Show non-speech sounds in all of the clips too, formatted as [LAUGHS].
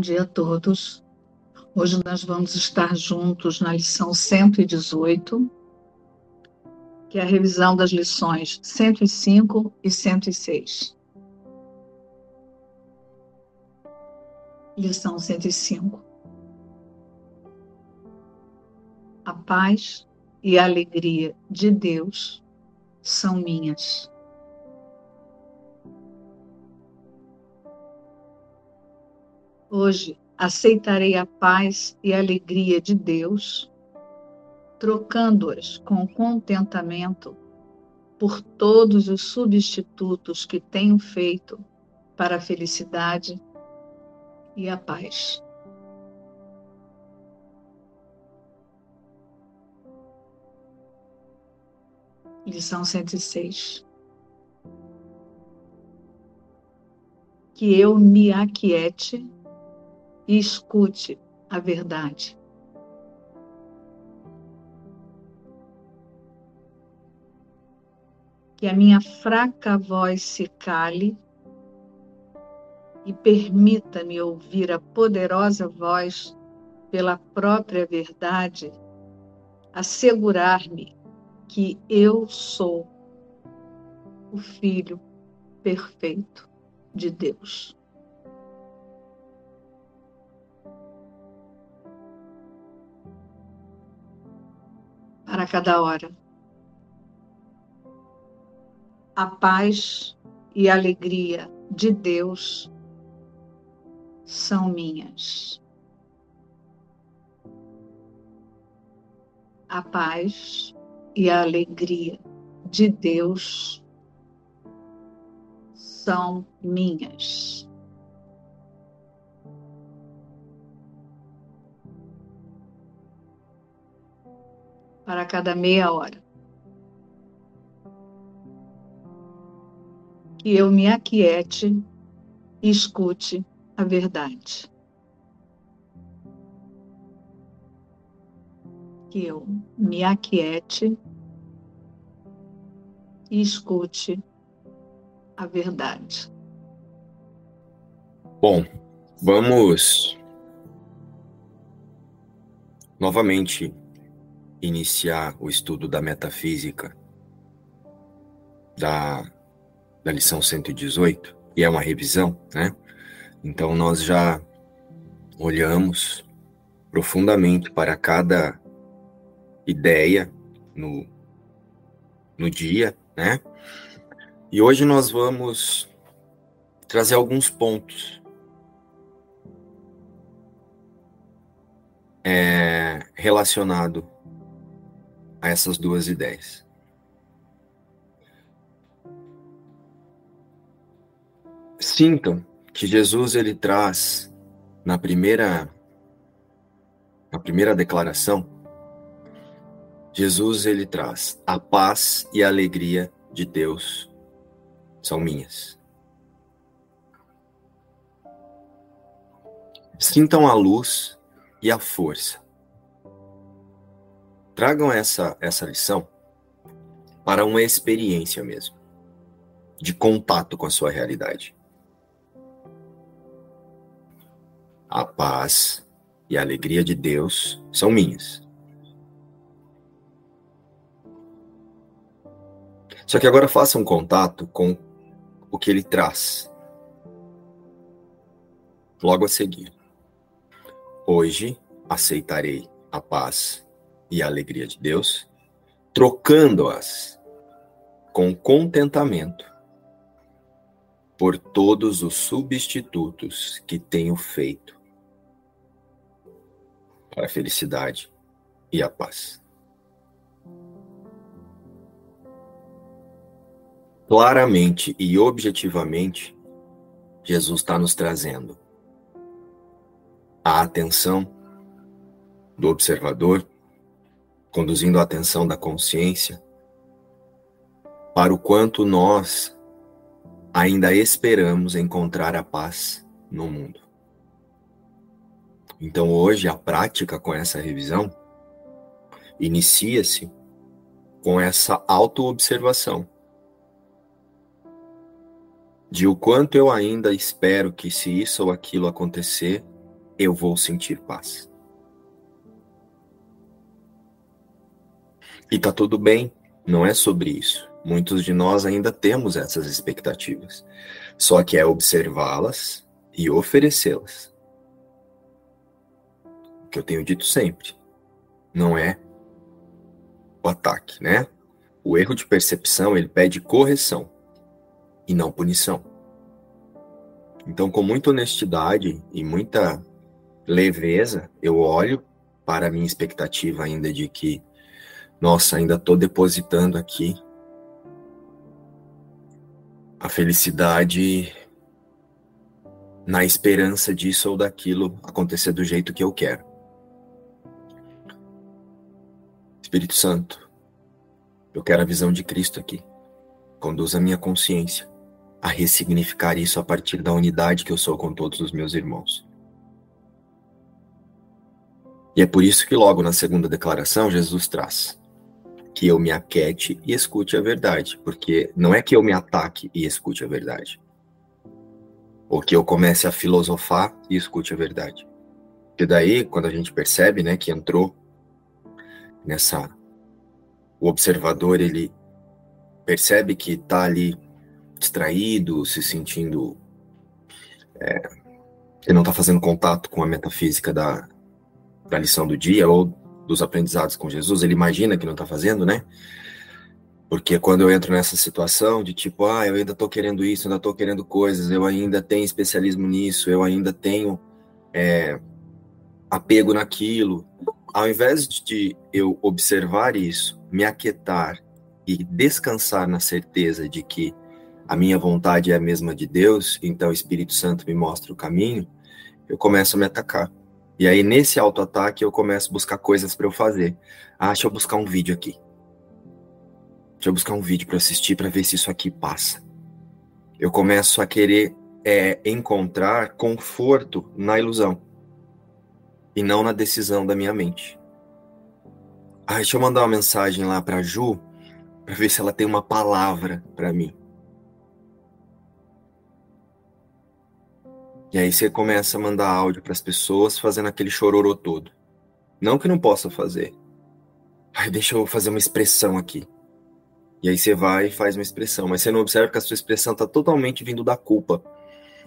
Bom dia a todos. Hoje nós vamos estar juntos na lição 118, que é a revisão das lições 105 e 106. Lição 105. A paz e a alegria de Deus são minhas. Hoje aceitarei a paz e a alegria de Deus, trocando-as com contentamento por todos os substitutos que tenho feito para a felicidade e a paz. Lição 106. Que eu me aquiete e escute a verdade. Que a minha fraca voz se cale e permita-me ouvir a poderosa voz pela própria verdade, assegurar-me que eu sou o Filho perfeito de Deus. Para cada hora. A paz e a alegria de Deus são minhas. A paz e a alegria de Deus são minhas. Para cada meia hora. Que eu me aquiete e escute a verdade. Que eu me aquiete e escute a verdade. Bom, vamos novamente iniciar o estudo da metafísica da, da lição 118, e é uma revisão, né? Então nós já olhamos profundamente para cada ideia no, no dia, né? E hoje nós vamos trazer alguns pontos é, relacionado a essas duas ideias. Sintam que Jesus ele traz na primeira na primeira declaração Jesus ele traz a paz e a alegria de Deus são minhas. Sintam a luz e a força Tragam essa, essa lição para uma experiência mesmo, de contato com a sua realidade. A paz e a alegria de Deus são minhas. Só que agora faça um contato com o que ele traz. Logo a seguir. Hoje aceitarei a paz e a alegria de Deus, trocando-as com contentamento por todos os substitutos que tenho feito para a felicidade e a paz. Claramente e objetivamente, Jesus está nos trazendo a atenção do observador conduzindo a atenção da consciência para o quanto nós ainda esperamos encontrar a paz no mundo. Então, hoje, a prática com essa revisão inicia-se com essa autoobservação de o quanto eu ainda espero que, se isso ou aquilo acontecer, eu vou sentir paz. E tá tudo bem, não é sobre isso. Muitos de nós ainda temos essas expectativas. Só que é observá-las e oferecê-las. O que eu tenho dito sempre. Não é o ataque, né? O erro de percepção, ele pede correção e não punição. Então, com muita honestidade e muita leveza, eu olho para a minha expectativa ainda de que, nossa, ainda estou depositando aqui a felicidade na esperança disso ou daquilo acontecer do jeito que eu quero. Espírito Santo, eu quero a visão de Cristo aqui. Conduz a minha consciência a ressignificar isso a partir da unidade que eu sou com todos os meus irmãos. E é por isso que logo na segunda declaração Jesus traz que eu me aquete e escute a verdade, porque não é que eu me ataque e escute a verdade, ou que eu comece a filosofar e escute a verdade. Porque daí, quando a gente percebe, né, que entrou nessa o observador ele percebe que está ali distraído, se sentindo é, que não está fazendo contato com a metafísica da, da lição do dia ou dos aprendizados com Jesus, ele imagina que não está fazendo, né? Porque quando eu entro nessa situação de tipo, ah, eu ainda estou querendo isso, ainda estou querendo coisas, eu ainda tenho especialismo nisso, eu ainda tenho é, apego naquilo, ao invés de eu observar isso, me aquietar e descansar na certeza de que a minha vontade é a mesma de Deus, então o Espírito Santo me mostra o caminho, eu começo a me atacar. E aí, nesse auto-ataque, eu começo a buscar coisas para eu fazer. Ah, deixa eu buscar um vídeo aqui. Deixa eu buscar um vídeo para assistir para ver se isso aqui passa. Eu começo a querer é, encontrar conforto na ilusão e não na decisão da minha mente. Ah, deixa eu mandar uma mensagem lá para Ju para ver se ela tem uma palavra para mim. E aí você começa a mandar áudio para as pessoas fazendo aquele chororô todo. Não que não possa fazer. Ai, deixa eu fazer uma expressão aqui. E aí você vai e faz uma expressão, mas você não observa que a sua expressão está totalmente vindo da culpa.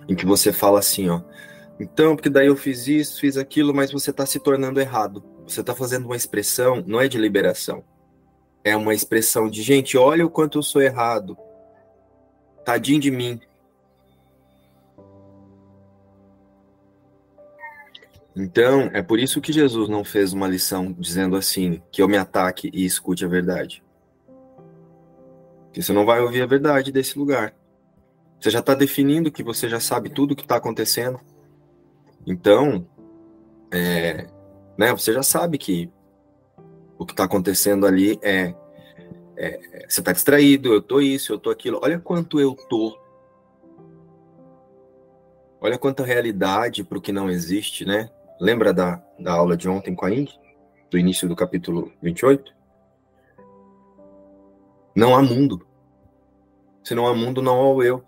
Em que você fala assim, ó, então, porque daí eu fiz isso, fiz aquilo, mas você está se tornando errado. Você está fazendo uma expressão, não é de liberação. É uma expressão de, gente, olha o quanto eu sou errado. Tadinho de mim. Então, é por isso que Jesus não fez uma lição dizendo assim, que eu me ataque e escute a verdade. Porque você não vai ouvir a verdade desse lugar. Você já está definindo que você já sabe tudo o que está acontecendo. Então, é, né, você já sabe que o que está acontecendo ali é, é você está distraído, eu tô isso, eu tô aquilo. Olha quanto eu tô. Olha quanta realidade para o que não existe, né? Lembra da, da aula de ontem com a Ing? Do início do capítulo 28? Não há mundo. Se não há mundo, não há o eu.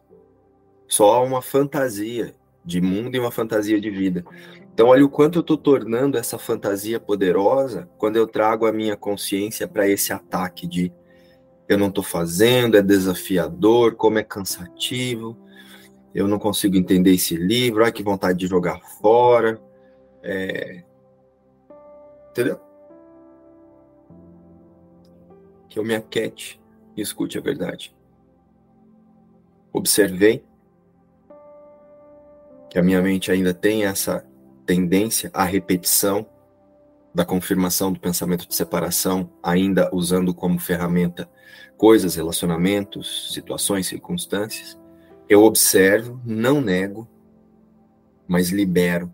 Só há uma fantasia de mundo e uma fantasia de vida. Então, olha o quanto eu estou tornando essa fantasia poderosa quando eu trago a minha consciência para esse ataque de eu não estou fazendo, é desafiador, como é cansativo, eu não consigo entender esse livro, ai que vontade de jogar fora. É... Entendeu? Que eu me aquete e escute a verdade. Observei que a minha mente ainda tem essa tendência à repetição da confirmação do pensamento de separação, ainda usando como ferramenta coisas, relacionamentos, situações, circunstâncias. Eu observo, não nego, mas libero.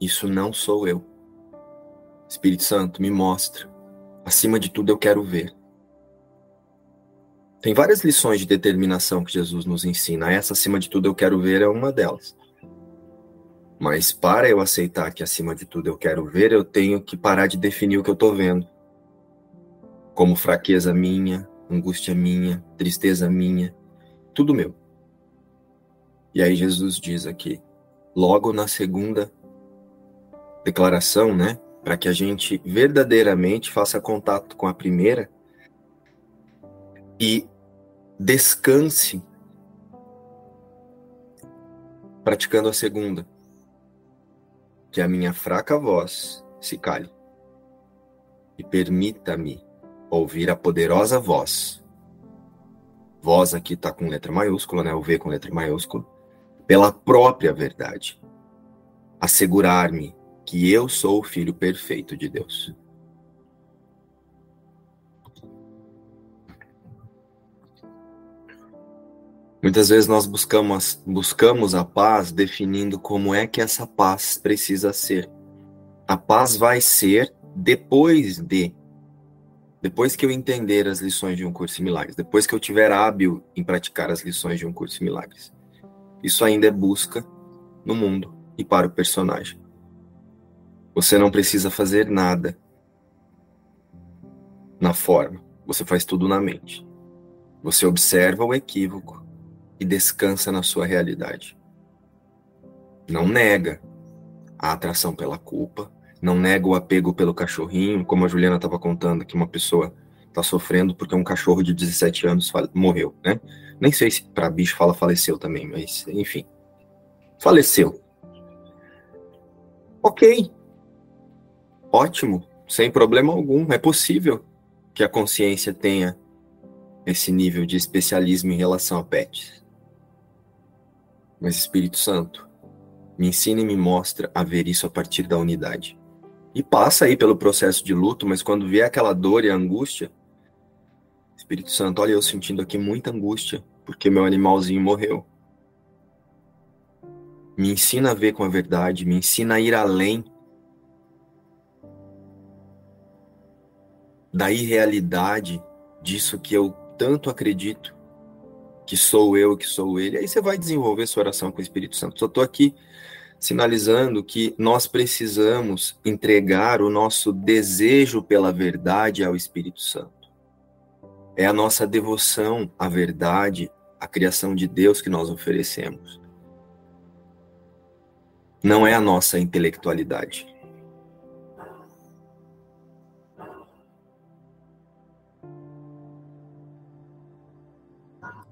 Isso não sou eu. Espírito Santo, me mostra. Acima de tudo, eu quero ver. Tem várias lições de determinação que Jesus nos ensina. Essa, acima de tudo, eu quero ver, é uma delas. Mas para eu aceitar que acima de tudo eu quero ver, eu tenho que parar de definir o que eu estou vendo. Como fraqueza minha, angústia minha, tristeza minha, tudo meu. E aí Jesus diz aqui, logo na segunda declaração, né? Para que a gente verdadeiramente faça contato com a primeira e descanse praticando a segunda, que a minha fraca voz se cale e permita-me ouvir a poderosa voz. Voz aqui está com letra maiúscula, né? O V com letra maiúscula. Pela própria verdade. Assegurar-me que eu sou o filho perfeito de Deus. Muitas vezes nós buscamos, buscamos a paz definindo como é que essa paz precisa ser. A paz vai ser depois de depois que eu entender as lições de um curso em milagres, depois que eu tiver hábil em praticar as lições de um curso em milagres. Isso ainda é busca no mundo e para o personagem. Você não precisa fazer nada na forma, você faz tudo na mente. Você observa o equívoco e descansa na sua realidade. Não nega a atração pela culpa, não nega o apego pelo cachorrinho, como a Juliana estava contando, que uma pessoa está sofrendo porque um cachorro de 17 anos morreu, né? Nem sei se para bicho fala faleceu também, mas enfim. Faleceu. Ok. Ótimo, sem problema algum. É possível que a consciência tenha esse nível de especialismo em relação a pets. Mas Espírito Santo, me ensina e me mostra a ver isso a partir da unidade e passa aí pelo processo de luto, mas quando vier aquela dor e angústia, Espírito Santo, olha eu sentindo aqui muita angústia, porque meu animalzinho morreu. Me ensina a ver com a verdade, me ensina a ir além da irrealidade disso que eu tanto acredito, que sou eu, que sou ele. Aí você vai desenvolver sua oração com o Espírito Santo. Só estou aqui sinalizando que nós precisamos entregar o nosso desejo pela verdade ao Espírito Santo. É a nossa devoção à verdade, à criação de Deus que nós oferecemos. Não é a nossa intelectualidade.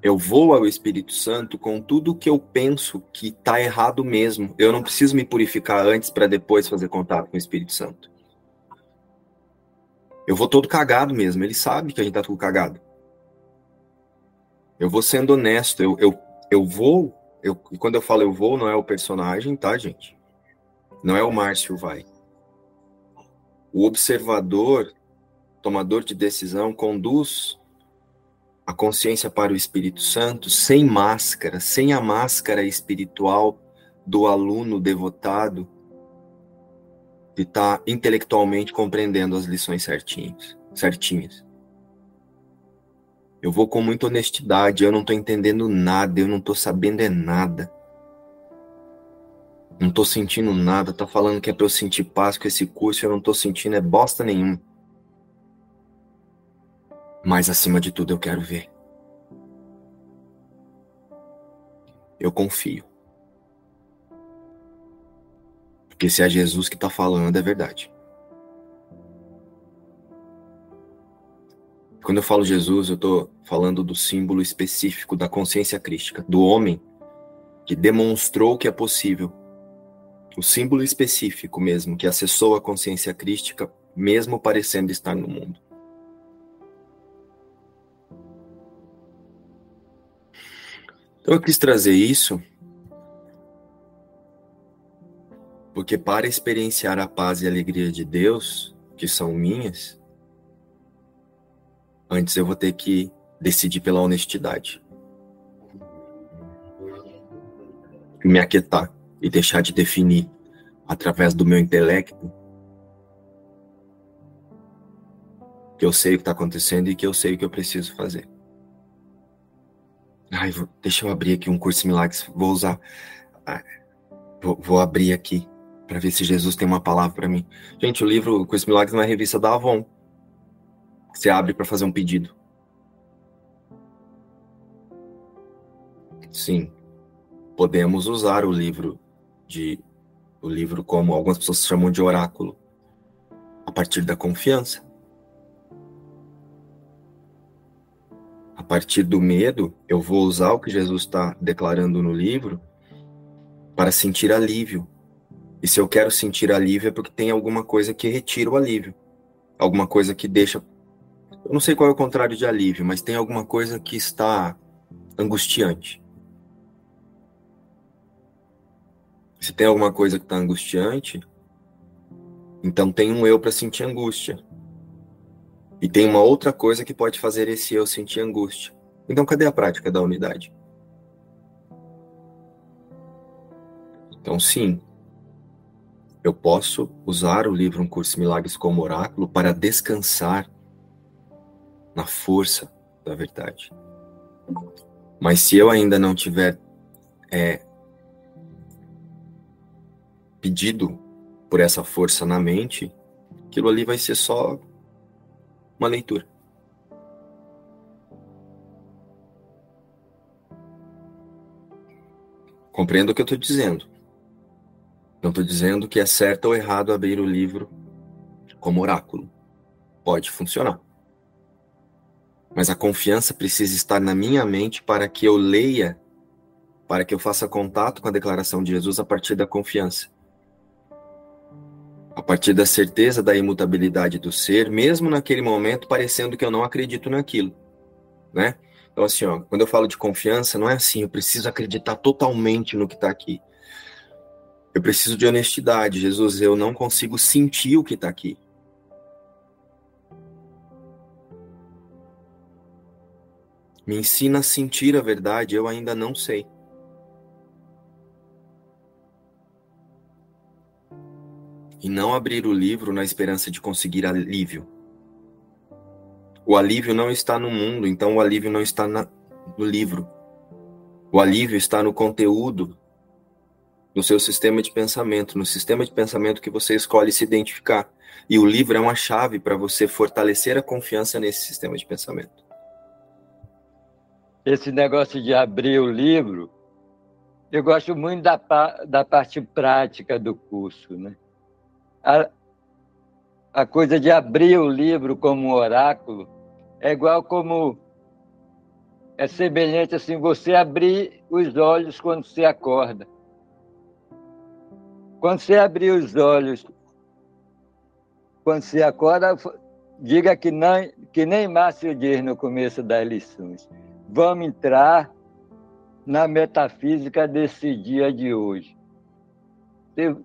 Eu vou ao Espírito Santo com tudo que eu penso que está errado mesmo. Eu não preciso me purificar antes para depois fazer contato com o Espírito Santo. Eu vou todo cagado mesmo. Ele sabe que a gente tá tudo cagado. Eu vou sendo honesto. Eu, eu, eu vou. Eu, e quando eu falo eu vou, não é o personagem, tá, gente? Não é o Márcio vai. O observador, tomador de decisão, conduz a consciência para o Espírito Santo sem máscara, sem a máscara espiritual do aluno devotado que está intelectualmente compreendendo as lições certinhas, certinhas. Eu vou com muita honestidade, eu não estou entendendo nada, eu não estou sabendo é nada. Não estou sentindo nada, tá falando que é para eu sentir paz com esse curso, eu não estou sentindo é bosta nenhuma. Mas acima de tudo eu quero ver. Eu confio. Porque se é Jesus que está falando, é verdade. Quando eu falo Jesus, eu estou falando do símbolo específico da consciência crística, do homem que demonstrou que é possível. O símbolo específico mesmo, que acessou a consciência crística, mesmo parecendo estar no mundo. Então eu quis trazer isso porque para experienciar a paz e a alegria de Deus, que são minhas, antes eu vou ter que decidir pela honestidade. Me aquietar e deixar de definir através do meu intelecto que eu sei o que está acontecendo e que eu sei o que eu preciso fazer. Ai, deixa eu abrir aqui um curso de milagres. Vou usar. Vou, vou abrir aqui para ver se Jesus tem uma palavra para mim. Gente, o livro Curso de Milagres é uma revista da Avon. Você abre para fazer um pedido. Sim. Podemos usar o livro de o livro como algumas pessoas chamam de oráculo, a partir da confiança. Partir do medo, eu vou usar o que Jesus está declarando no livro para sentir alívio. E se eu quero sentir alívio é porque tem alguma coisa que retira o alívio. Alguma coisa que deixa. Eu não sei qual é o contrário de alívio, mas tem alguma coisa que está angustiante. Se tem alguma coisa que está angustiante, então tem um eu para sentir angústia. E tem uma outra coisa que pode fazer esse eu sentir angústia. Então, cadê a prática da unidade? Então, sim, eu posso usar o livro Um Curso de Milagres como oráculo para descansar na força da verdade. Mas se eu ainda não tiver é, pedido por essa força na mente, aquilo ali vai ser só uma leitura. Compreendo o que eu estou dizendo. Não estou dizendo que é certo ou errado abrir o livro como oráculo. Pode funcionar. Mas a confiança precisa estar na minha mente para que eu leia, para que eu faça contato com a declaração de Jesus a partir da confiança a partir da certeza da imutabilidade do ser, mesmo naquele momento parecendo que eu não acredito naquilo, né? Então assim, ó, quando eu falo de confiança, não é assim, eu preciso acreditar totalmente no que está aqui. Eu preciso de honestidade, Jesus, eu não consigo sentir o que está aqui. Me ensina a sentir a verdade, eu ainda não sei. E não abrir o livro na esperança de conseguir alívio. O alívio não está no mundo, então o alívio não está na, no livro. O alívio está no conteúdo no seu sistema de pensamento, no sistema de pensamento que você escolhe se identificar. E o livro é uma chave para você fortalecer a confiança nesse sistema de pensamento. Esse negócio de abrir o livro, eu gosto muito da, da parte prática do curso, né? A, a coisa de abrir o livro como um oráculo é igual como é semelhante assim você abrir os olhos quando você acorda. Quando você abrir os olhos, quando você acorda, diga que, não, que nem Márcio diz no começo das lições. Vamos entrar na metafísica desse dia de hoje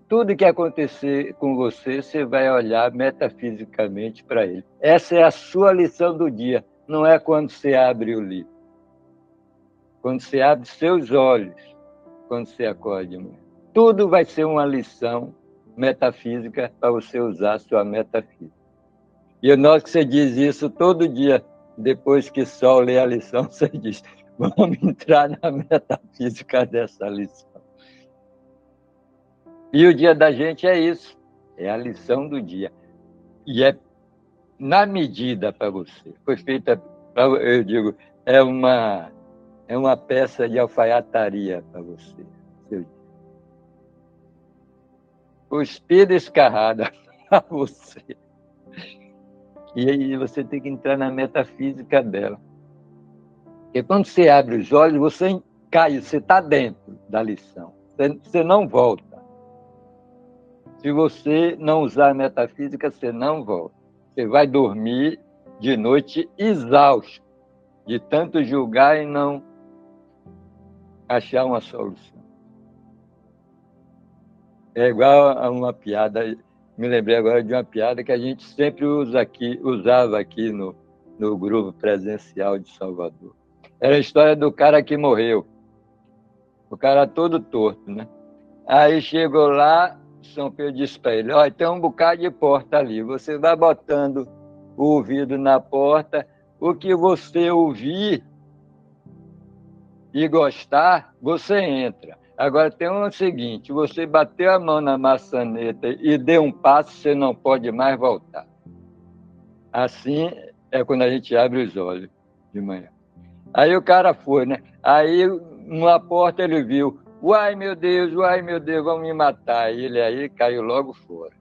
tudo que acontecer com você, você vai olhar metafisicamente para ele. Essa é a sua lição do dia, não é quando você abre o livro. Quando você abre seus olhos, quando você acorda de manhã. Tudo vai ser uma lição metafísica para você usar sua metafísica. E nós que você diz isso todo dia, depois que só lê a lição, [LAUGHS] você diz: vamos entrar na metafísica dessa lição. E o dia da gente é isso, é a lição do dia. E é na medida para você. Foi feita, eu digo, é uma, é uma peça de alfaiataria para você. Cuspida escarrada [LAUGHS] para você. E aí você tem que entrar na metafísica dela. Porque quando você abre os olhos, você cai, você está dentro da lição. Você não volta. Se você não usar metafísica, você não volta. Você vai dormir de noite exausto, de tanto julgar e não achar uma solução. É igual a uma piada, me lembrei agora de uma piada que a gente sempre usa aqui, usava aqui no, no grupo presencial de Salvador. Era a história do cara que morreu. O cara todo torto, né? Aí chegou lá, são Pedro para ele: Olha, tem um bocado de porta ali. Você vai botando o ouvido na porta, o que você ouvir e gostar, você entra. Agora tem um seguinte: você bateu a mão na maçaneta e deu um passo, você não pode mais voltar. Assim é quando a gente abre os olhos de manhã. Aí o cara foi, né? Aí numa porta ele viu Uai, meu Deus, uai, meu Deus, vão me matar. E ele aí caiu logo fora.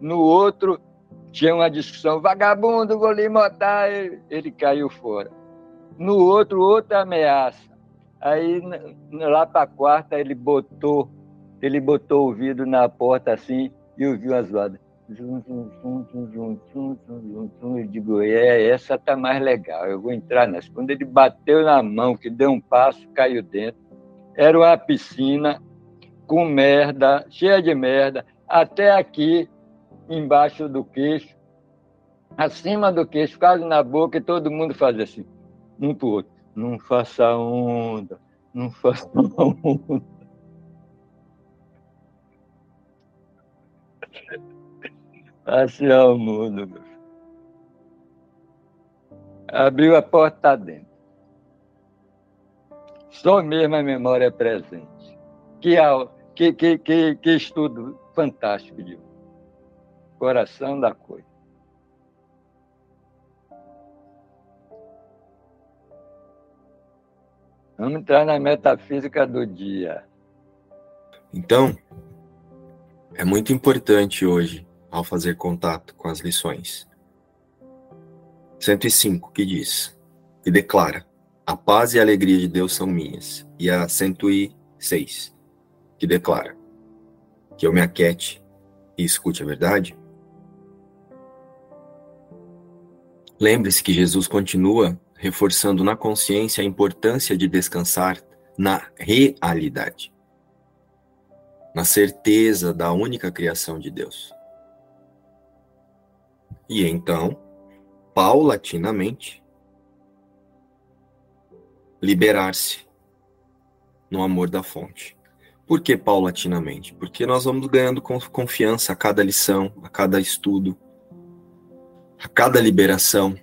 No outro, tinha uma discussão, vagabundo, vou lhe matar. Ele caiu fora. No outro, outra ameaça. Aí, lá para a quarta, ele botou, ele botou o vidro na porta assim e ouviu as zum. Eu digo, é, essa tá mais legal, eu vou entrar nessa. Quando ele bateu na mão, que deu um passo, caiu dentro. Era uma piscina com merda, cheia de merda, até aqui, embaixo do queixo, acima do queixo, quase na boca, e todo mundo fazia assim, um pro outro. Não faça onda, não faça [LAUGHS] onda. Passe ao mundo, meu filho. Abriu a porta dentro. Só mesmo a memória presente. Que, que, que, que, que estudo fantástico de coração da coisa. Vamos entrar na metafísica do dia. Então, é muito importante hoje ao fazer contato com as lições. 105, que diz e declara: A paz e a alegria de Deus são minhas. E a 106, que declara: Que eu me aquete e escute a verdade. Lembre-se que Jesus continua reforçando na consciência a importância de descansar na realidade, na certeza da única criação de Deus. E então, paulatinamente, liberar-se no amor da fonte. Por que paulatinamente? Porque nós vamos ganhando confiança a cada lição, a cada estudo, a cada liberação.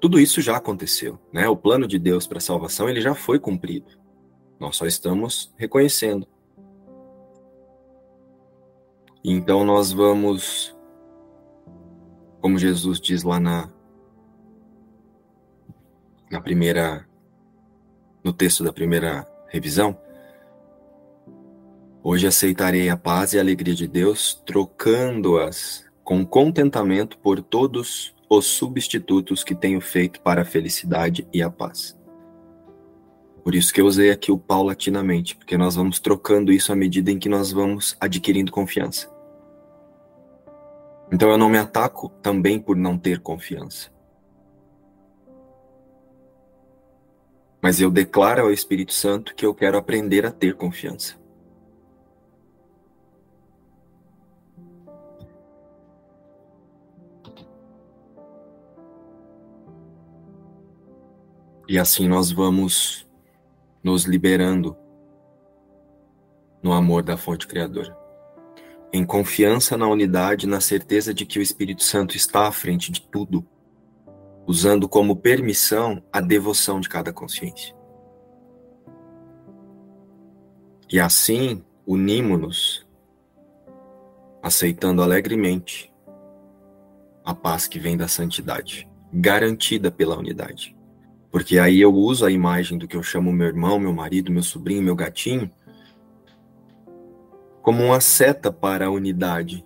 Tudo isso já aconteceu, né? O plano de Deus para a salvação, ele já foi cumprido. Nós só estamos reconhecendo. Então nós vamos como Jesus diz lá na na primeira no texto da primeira revisão, hoje aceitarei a paz e a alegria de Deus, trocando-as com contentamento por todos os substitutos que tenho feito para a felicidade e a paz. Por isso que eu usei aqui o paulatinamente, porque nós vamos trocando isso à medida em que nós vamos adquirindo confiança. Então eu não me ataco também por não ter confiança. Mas eu declaro ao Espírito Santo que eu quero aprender a ter confiança. E assim nós vamos nos liberando no amor da fonte criadora em confiança na unidade, na certeza de que o Espírito Santo está à frente de tudo, usando como permissão a devoção de cada consciência. E assim unimos-nos, aceitando alegremente a paz que vem da santidade, garantida pela unidade. Porque aí eu uso a imagem do que eu chamo meu irmão, meu marido, meu sobrinho, meu gatinho, como uma seta para a unidade,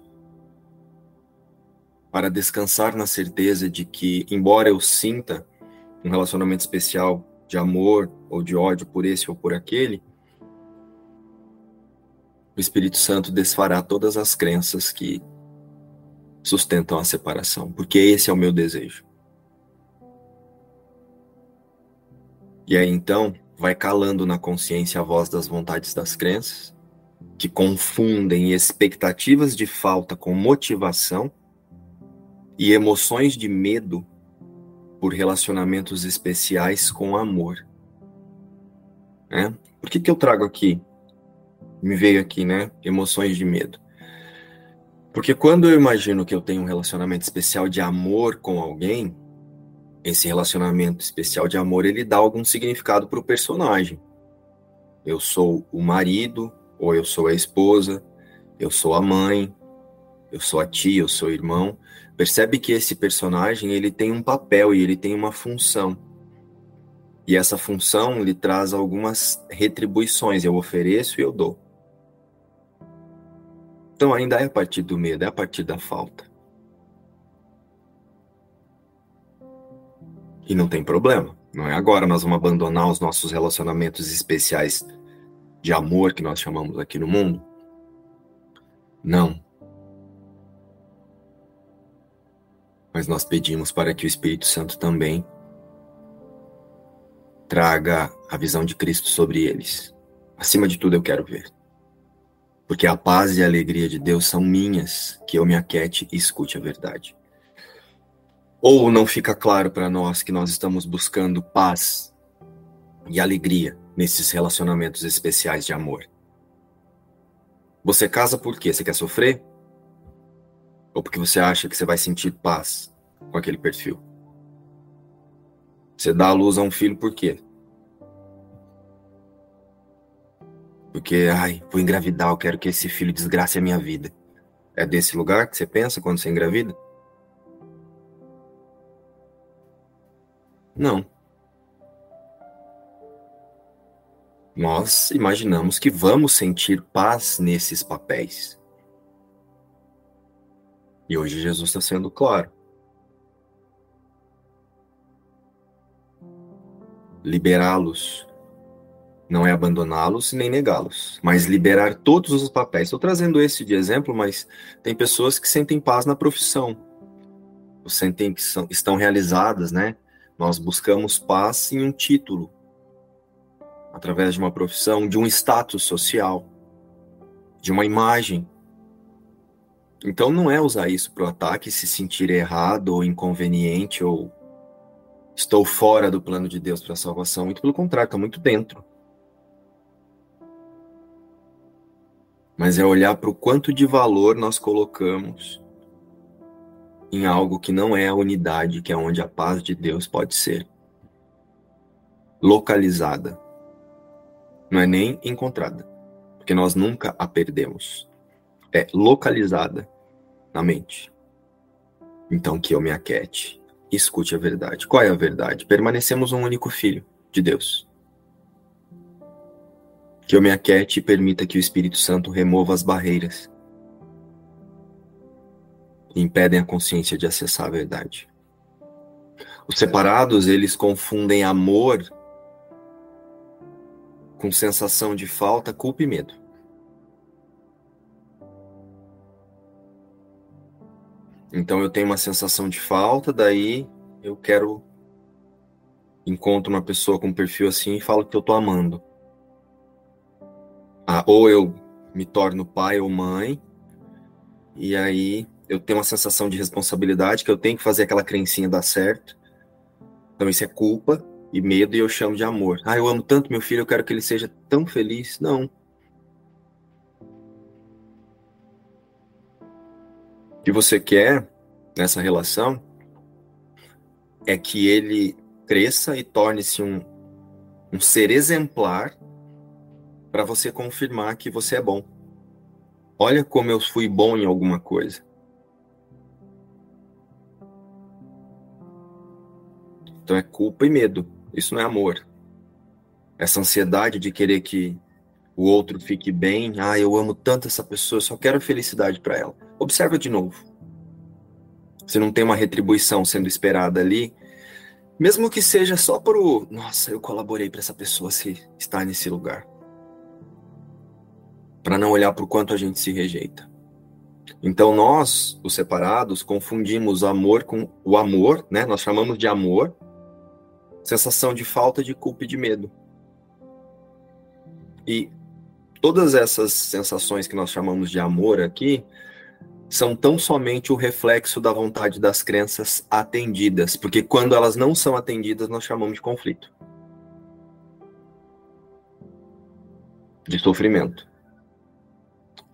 para descansar na certeza de que, embora eu sinta um relacionamento especial de amor ou de ódio por esse ou por aquele, o Espírito Santo desfará todas as crenças que sustentam a separação, porque esse é o meu desejo. E aí então vai calando na consciência a voz das vontades das crenças, que confundem expectativas de falta com motivação e emoções de medo por relacionamentos especiais com amor. Né? Por que, que eu trago aqui? Me veio aqui, né? Emoções de medo. Porque quando eu imagino que eu tenho um relacionamento especial de amor com alguém, esse relacionamento especial de amor ele dá algum significado para o personagem. Eu sou o marido, ou eu sou a esposa, eu sou a mãe, eu sou a tia, eu sou o irmão. Percebe que esse personagem ele tem um papel e ele tem uma função. E essa função lhe traz algumas retribuições, eu ofereço e eu dou. Então ainda é a partir do medo, é a partir da falta. E não tem problema. Não é agora nós vamos abandonar os nossos relacionamentos especiais de amor que nós chamamos aqui no mundo. Não. Mas nós pedimos para que o Espírito Santo também traga a visão de Cristo sobre eles. Acima de tudo, eu quero ver. Porque a paz e a alegria de Deus são minhas, que eu me aquete e escute a verdade. Ou não fica claro para nós que nós estamos buscando paz e alegria nesses relacionamentos especiais de amor? Você casa por quê? Você quer sofrer? Ou porque você acha que você vai sentir paz com aquele perfil? Você dá a luz a um filho por quê? Porque, ai, vou engravidar, eu quero que esse filho desgrace a minha vida. É desse lugar que você pensa quando você engravida? Não. Nós imaginamos que vamos sentir paz nesses papéis. E hoje Jesus está sendo claro. Liberá-los não é abandoná-los nem negá-los, mas liberar todos os papéis. Estou trazendo esse de exemplo, mas tem pessoas que sentem paz na profissão, sentem que são, estão realizadas, né? Nós buscamos paz em um título, através de uma profissão, de um status social, de uma imagem. Então não é usar isso para o ataque, se sentir errado ou inconveniente ou estou fora do plano de Deus para a salvação. Muito pelo contrário, está muito dentro. mas é olhar para o quanto de valor nós colocamos em algo que não é a unidade, que é onde a paz de Deus pode ser localizada. Não é nem encontrada, porque nós nunca a perdemos. É localizada na mente. Então que eu me aquete, escute a verdade. Qual é a verdade? Permanecemos um único filho de Deus. Que eu me aquete e permita que o Espírito Santo remova as barreiras que impedem a consciência de acessar a verdade. Os separados, eles confundem amor com sensação de falta, culpa e medo. Então eu tenho uma sensação de falta, daí eu quero encontro uma pessoa com um perfil assim e falo que eu tô amando. Ah, ou eu me torno pai ou mãe, e aí eu tenho uma sensação de responsabilidade que eu tenho que fazer aquela crencinha dar certo. Então isso é culpa e medo e eu chamo de amor. Ah, eu amo tanto meu filho, eu quero que ele seja tão feliz. Não. Que você quer nessa relação é que ele cresça e torne-se um, um ser exemplar para você confirmar que você é bom. Olha como eu fui bom em alguma coisa. Então é culpa e medo. Isso não é amor. Essa ansiedade de querer que o outro fique bem. Ah, eu amo tanto essa pessoa, só quero felicidade para ela. Observa de novo. Se não tem uma retribuição sendo esperada ali, mesmo que seja só por o, nossa, eu colaborei para essa pessoa se estar nesse lugar para não olhar o quanto a gente se rejeita. Então nós, os separados, confundimos amor com o amor, né? Nós chamamos de amor, sensação de falta de culpa e de medo. E todas essas sensações que nós chamamos de amor aqui são tão somente o reflexo da vontade das crenças atendidas, porque quando elas não são atendidas, nós chamamos de conflito. De sofrimento.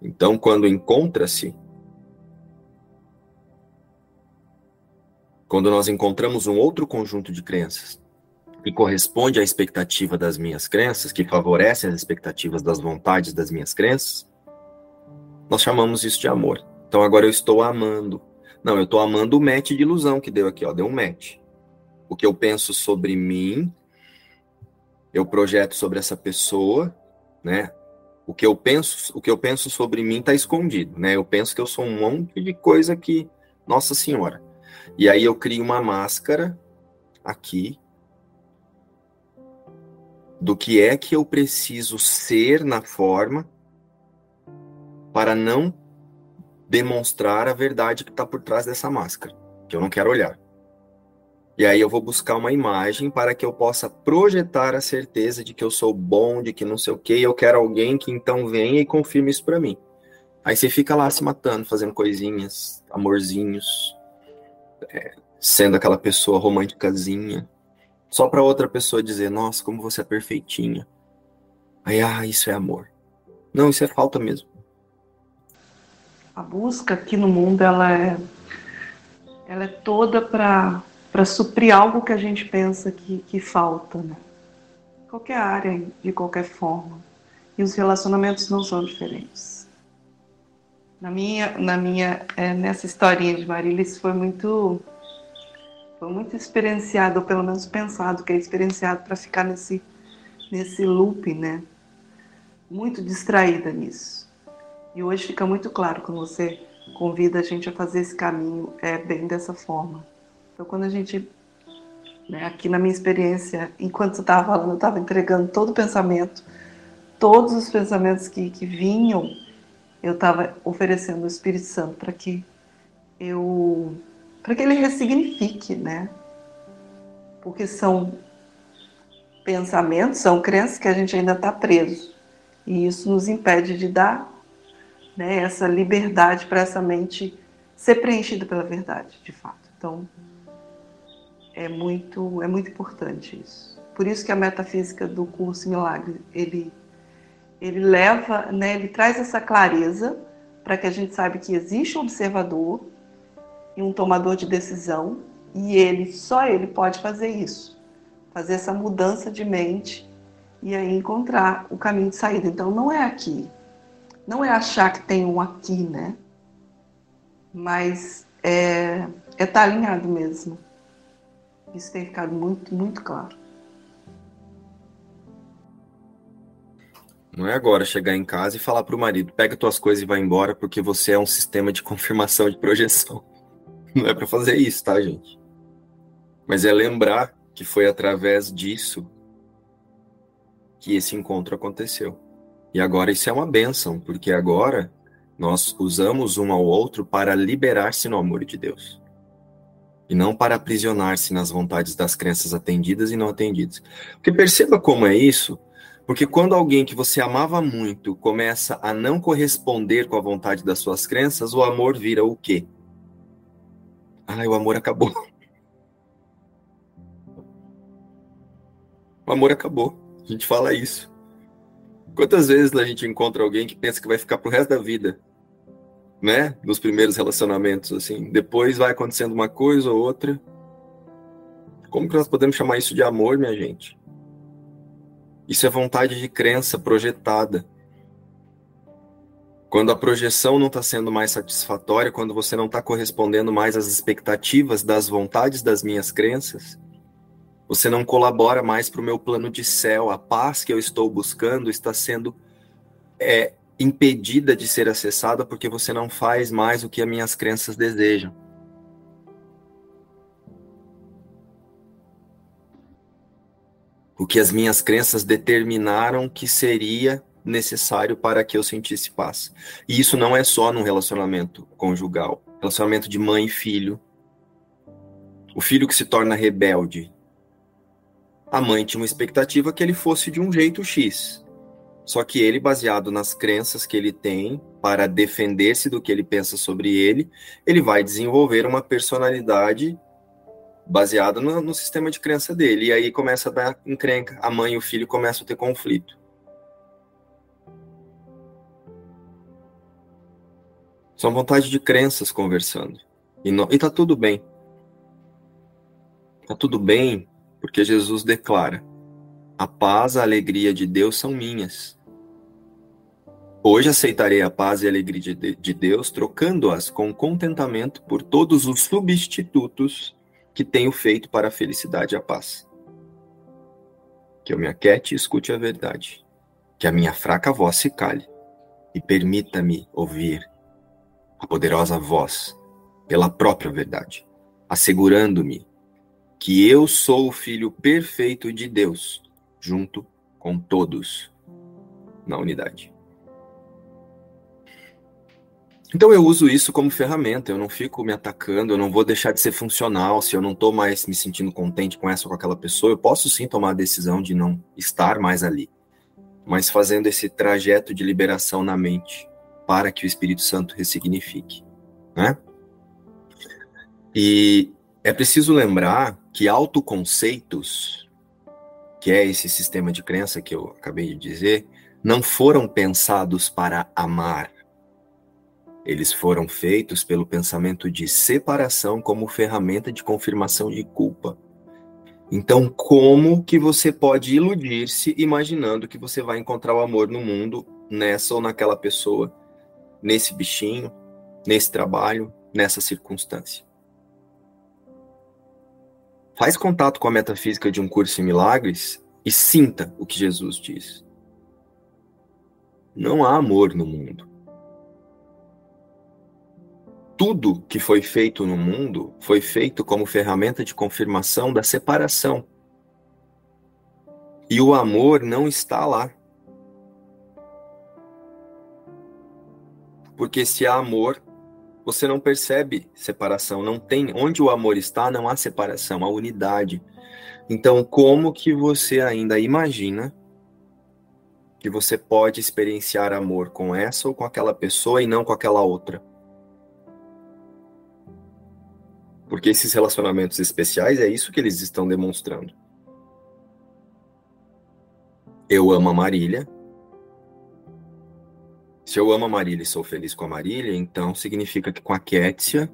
Então, quando encontra-se, quando nós encontramos um outro conjunto de crenças que corresponde à expectativa das minhas crenças, que favorece as expectativas das vontades das minhas crenças, nós chamamos isso de amor. Então agora eu estou amando. Não, eu estou amando o match de ilusão que deu aqui, ó, deu um match. O que eu penso sobre mim, eu projeto sobre essa pessoa, né? O que eu penso, o que eu penso sobre mim está escondido, né? Eu penso que eu sou um monte de coisa que, nossa senhora. E aí eu crio uma máscara aqui do que é que eu preciso ser na forma para não demonstrar a verdade que está por trás dessa máscara, que eu não quero olhar. E aí eu vou buscar uma imagem para que eu possa projetar a certeza de que eu sou bom, de que não sei o quê, e eu quero alguém que então venha e confirme isso para mim. Aí você fica lá se matando, fazendo coisinhas, amorzinhos, é, sendo aquela pessoa românticazinha, só para outra pessoa dizer, nossa, como você é perfeitinha. Aí, ah, isso é amor. Não, isso é falta mesmo. A busca aqui no mundo, ela é, ela é toda para para suprir algo que a gente pensa que, que falta, né? Qualquer área, de qualquer forma. E os relacionamentos não são diferentes. Na minha, na minha é, nessa historinha de Marília, isso foi muito, foi muito experienciado, ou pelo menos pensado que é experienciado para ficar nesse, nesse loop, né? Muito distraída nisso. E hoje fica muito claro quando você convida a gente a fazer esse caminho é bem dessa forma. Então, quando a gente, né, aqui na minha experiência, enquanto você estava falando, eu estava entregando todo o pensamento, todos os pensamentos que, que vinham, eu estava oferecendo o Espírito Santo para que eu, para que ele ressignifique, né? Porque são pensamentos, são crenças que a gente ainda está preso. E isso nos impede de dar né, essa liberdade para essa mente ser preenchida pela verdade, de fato. Então, é muito, é muito importante isso. Por isso que a metafísica do curso Milagre, ele, ele leva, né, ele traz essa clareza para que a gente saiba que existe um observador e um tomador de decisão e ele, só ele pode fazer isso. Fazer essa mudança de mente e aí encontrar o caminho de saída. Então não é aqui. Não é achar que tem um aqui, né? Mas é estar é tá alinhado mesmo. Isso tem ficado muito, muito claro. Não é agora chegar em casa e falar para o marido: pega tuas coisas e vai embora, porque você é um sistema de confirmação de projeção. [LAUGHS] Não é para fazer isso, tá, gente? Mas é lembrar que foi através disso que esse encontro aconteceu. E agora isso é uma benção, porque agora nós usamos um ao outro para liberar-se no amor de Deus e não para aprisionar-se nas vontades das crenças atendidas e não atendidas. Porque perceba como é isso, porque quando alguém que você amava muito começa a não corresponder com a vontade das suas crenças, o amor vira o quê? Ah, o amor acabou. [LAUGHS] O amor acabou. A gente fala isso. Quantas vezes a gente encontra alguém que pensa que vai ficar pro resto da vida né? Nos primeiros relacionamentos, assim. Depois vai acontecendo uma coisa ou outra. Como que nós podemos chamar isso de amor, minha gente? Isso é vontade de crença projetada. Quando a projeção não está sendo mais satisfatória, quando você não está correspondendo mais às expectativas das vontades das minhas crenças, você não colabora mais para o meu plano de céu. A paz que eu estou buscando está sendo é, impedida de ser acessada porque você não faz mais o que as minhas crenças desejam. O que as minhas crenças determinaram que seria necessário para que eu sentisse paz. E isso não é só num relacionamento conjugal, relacionamento de mãe e filho. O filho que se torna rebelde. A mãe tinha uma expectativa que ele fosse de um jeito X. Só que ele, baseado nas crenças que ele tem para defender-se do que ele pensa sobre ele, ele vai desenvolver uma personalidade baseada no, no, sistema de crença dele. E aí começa a dar encrenca. A mãe e o filho começam a ter conflito. São vontade de crenças conversando. E, não, e tá tudo bem. Tá tudo bem, porque Jesus declara: a paz, a alegria de Deus são minhas. Hoje aceitarei a paz e a alegria de Deus, trocando-as com contentamento por todos os substitutos que tenho feito para a felicidade e a paz. Que eu me aquete e escute a verdade. que a minha fraca voz se cale e permita-me ouvir a poderosa voz pela própria verdade, assegurando-me que eu sou o filho perfeito de Deus, junto com todos na unidade. Então eu uso isso como ferramenta, eu não fico me atacando, eu não vou deixar de ser funcional se eu não estou mais me sentindo contente com essa ou com aquela pessoa, eu posso sim tomar a decisão de não estar mais ali, mas fazendo esse trajeto de liberação na mente para que o Espírito Santo ressignifique, né? E é preciso lembrar que autoconceitos, que é esse sistema de crença que eu acabei de dizer, não foram pensados para amar, eles foram feitos pelo pensamento de separação como ferramenta de confirmação de culpa. Então, como que você pode iludir-se imaginando que você vai encontrar o amor no mundo, nessa ou naquela pessoa, nesse bichinho, nesse trabalho, nessa circunstância? Faz contato com a metafísica de um curso em milagres e sinta o que Jesus diz. Não há amor no mundo tudo que foi feito no mundo foi feito como ferramenta de confirmação da separação. E o amor não está lá. Porque se há amor, você não percebe separação, não tem onde o amor está, não há separação, há unidade. Então, como que você ainda imagina que você pode experienciar amor com essa ou com aquela pessoa e não com aquela outra? Porque esses relacionamentos especiais é isso que eles estão demonstrando. Eu amo a Marília. Se eu amo a Marília e sou feliz com a Marília, então significa que com a Kétia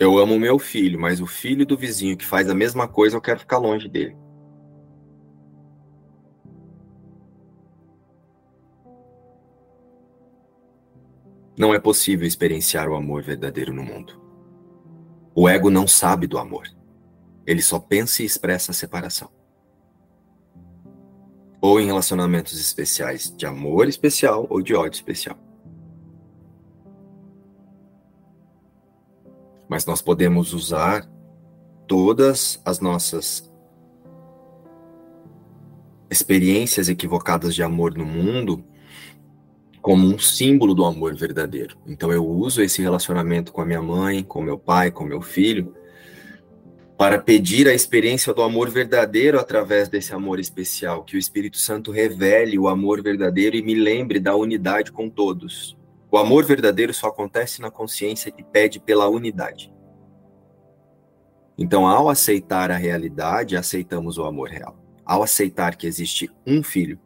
Eu amo o meu filho, mas o filho do vizinho que faz a mesma coisa, eu quero ficar longe dele. Não é possível experienciar o amor verdadeiro no mundo. O ego não sabe do amor. Ele só pensa e expressa a separação. Ou em relacionamentos especiais de amor especial ou de ódio especial. Mas nós podemos usar todas as nossas experiências equivocadas de amor no mundo como um símbolo do amor verdadeiro. Então eu uso esse relacionamento com a minha mãe, com meu pai, com meu filho, para pedir a experiência do amor verdadeiro através desse amor especial, que o Espírito Santo revele o amor verdadeiro e me lembre da unidade com todos. O amor verdadeiro só acontece na consciência que pede pela unidade. Então, ao aceitar a realidade, aceitamos o amor real. Ao aceitar que existe um filho,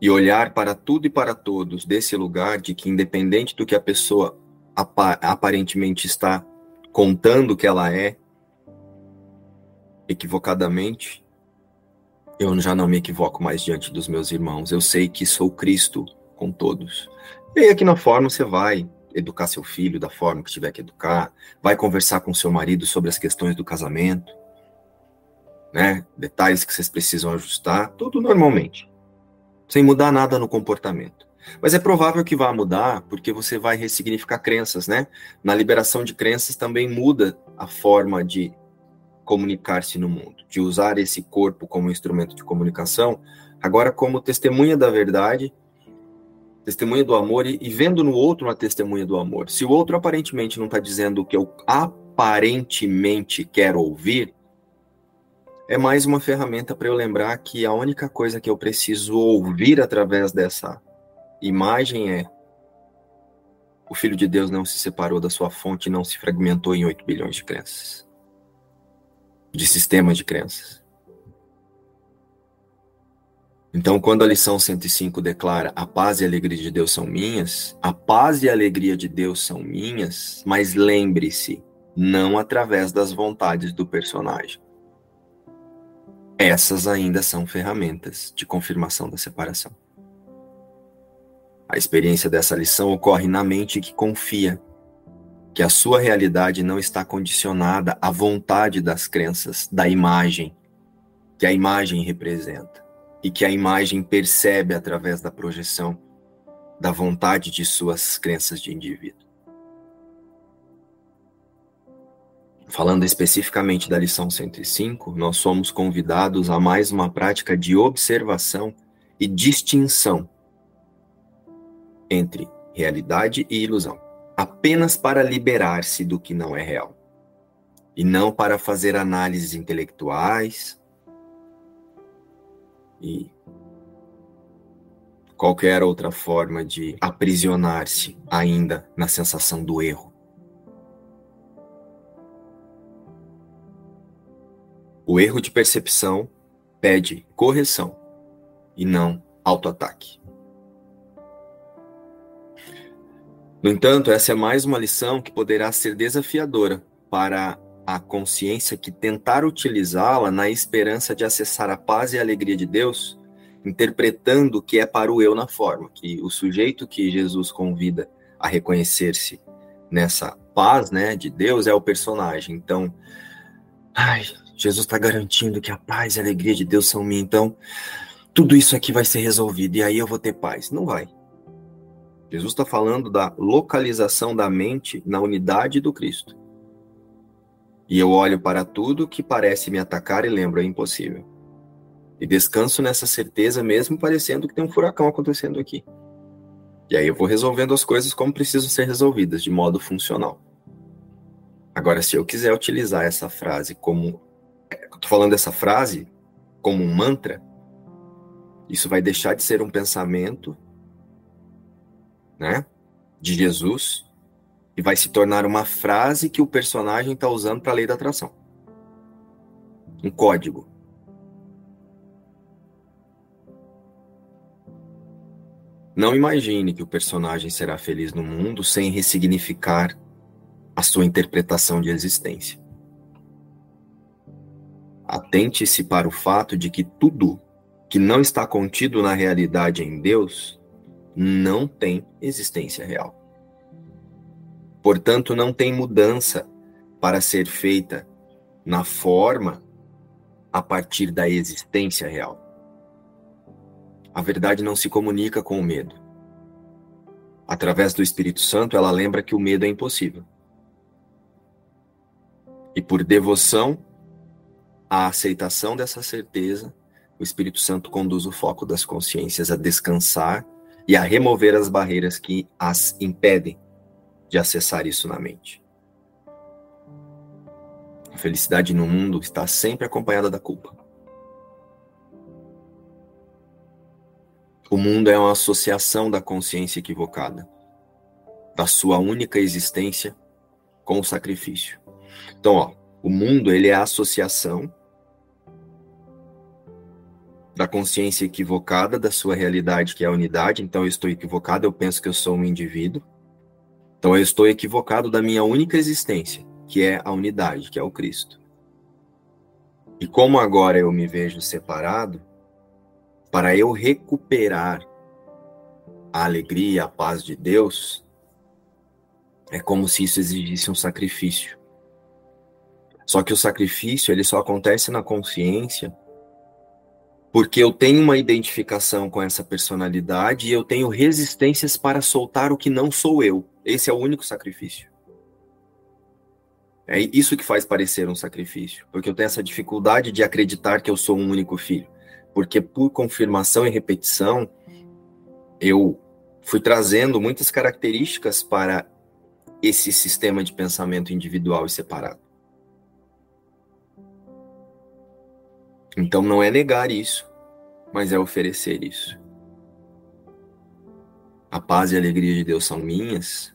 e olhar para tudo e para todos desse lugar de que, independente do que a pessoa aparentemente está contando que ela é, equivocadamente, eu já não me equivoco mais diante dos meus irmãos. Eu sei que sou Cristo com todos. E aí, aqui na forma, você vai educar seu filho da forma que tiver que educar, vai conversar com seu marido sobre as questões do casamento, né? Detalhes que vocês precisam ajustar, tudo normalmente sem mudar nada no comportamento. Mas é provável que vá mudar, porque você vai ressignificar crenças, né? Na liberação de crenças também muda a forma de comunicar-se no mundo, de usar esse corpo como instrumento de comunicação, agora como testemunha da verdade, testemunha do amor e, e vendo no outro uma testemunha do amor. Se o outro aparentemente não está dizendo o que eu aparentemente quero ouvir, é mais uma ferramenta para eu lembrar que a única coisa que eu preciso ouvir através dessa imagem é o Filho de Deus não se separou da sua fonte e não se fragmentou em 8 bilhões de crenças, de sistemas de crenças. Então, quando a lição 105 declara a paz e a alegria de Deus são minhas, a paz e a alegria de Deus são minhas, mas lembre-se, não através das vontades do personagem. Essas ainda são ferramentas de confirmação da separação. A experiência dessa lição ocorre na mente que confia que a sua realidade não está condicionada à vontade das crenças, da imagem que a imagem representa e que a imagem percebe através da projeção da vontade de suas crenças de indivíduo. Falando especificamente da lição 105, nós somos convidados a mais uma prática de observação e distinção entre realidade e ilusão, apenas para liberar-se do que não é real, e não para fazer análises intelectuais e qualquer outra forma de aprisionar-se ainda na sensação do erro. O erro de percepção pede correção e não autoataque. No entanto, essa é mais uma lição que poderá ser desafiadora para a consciência que tentar utilizá-la na esperança de acessar a paz e a alegria de Deus, interpretando que é para o eu na forma, que o sujeito que Jesus convida a reconhecer-se nessa paz, né, de Deus é o personagem. Então, ai, Jesus está garantindo que a paz e a alegria de Deus são minha, então tudo isso aqui vai ser resolvido e aí eu vou ter paz. Não vai. Jesus está falando da localização da mente na unidade do Cristo. E eu olho para tudo que parece me atacar e lembro, é impossível. E descanso nessa certeza, mesmo parecendo que tem um furacão acontecendo aqui. E aí eu vou resolvendo as coisas como precisam ser resolvidas, de modo funcional. Agora, se eu quiser utilizar essa frase como. Estou falando dessa frase como um mantra, isso vai deixar de ser um pensamento né, de Jesus e vai se tornar uma frase que o personagem está usando para a lei da atração. Um código. Não imagine que o personagem será feliz no mundo sem ressignificar a sua interpretação de existência. Atente-se para o fato de que tudo que não está contido na realidade em Deus não tem existência real. Portanto, não tem mudança para ser feita na forma a partir da existência real. A verdade não se comunica com o medo. Através do Espírito Santo, ela lembra que o medo é impossível. E por devoção à aceitação dessa certeza, o Espírito Santo conduz o foco das consciências a descansar e a remover as barreiras que as impedem de acessar isso na mente. A felicidade no mundo está sempre acompanhada da culpa. O mundo é uma associação da consciência equivocada, da sua única existência com o sacrifício. Então, ó, o mundo ele é a associação da consciência equivocada da sua realidade, que é a unidade. Então, eu estou equivocado, eu penso que eu sou um indivíduo. Então, eu estou equivocado da minha única existência, que é a unidade, que é o Cristo. E como agora eu me vejo separado, para eu recuperar a alegria, a paz de Deus, é como se isso exigisse um sacrifício. Só que o sacrifício, ele só acontece na consciência porque eu tenho uma identificação com essa personalidade e eu tenho resistências para soltar o que não sou eu. Esse é o único sacrifício. É isso que faz parecer um sacrifício, porque eu tenho essa dificuldade de acreditar que eu sou um único filho, porque por confirmação e repetição eu fui trazendo muitas características para esse sistema de pensamento individual e separado. Então não é negar isso, mas é oferecer isso. A paz e a alegria de Deus são minhas.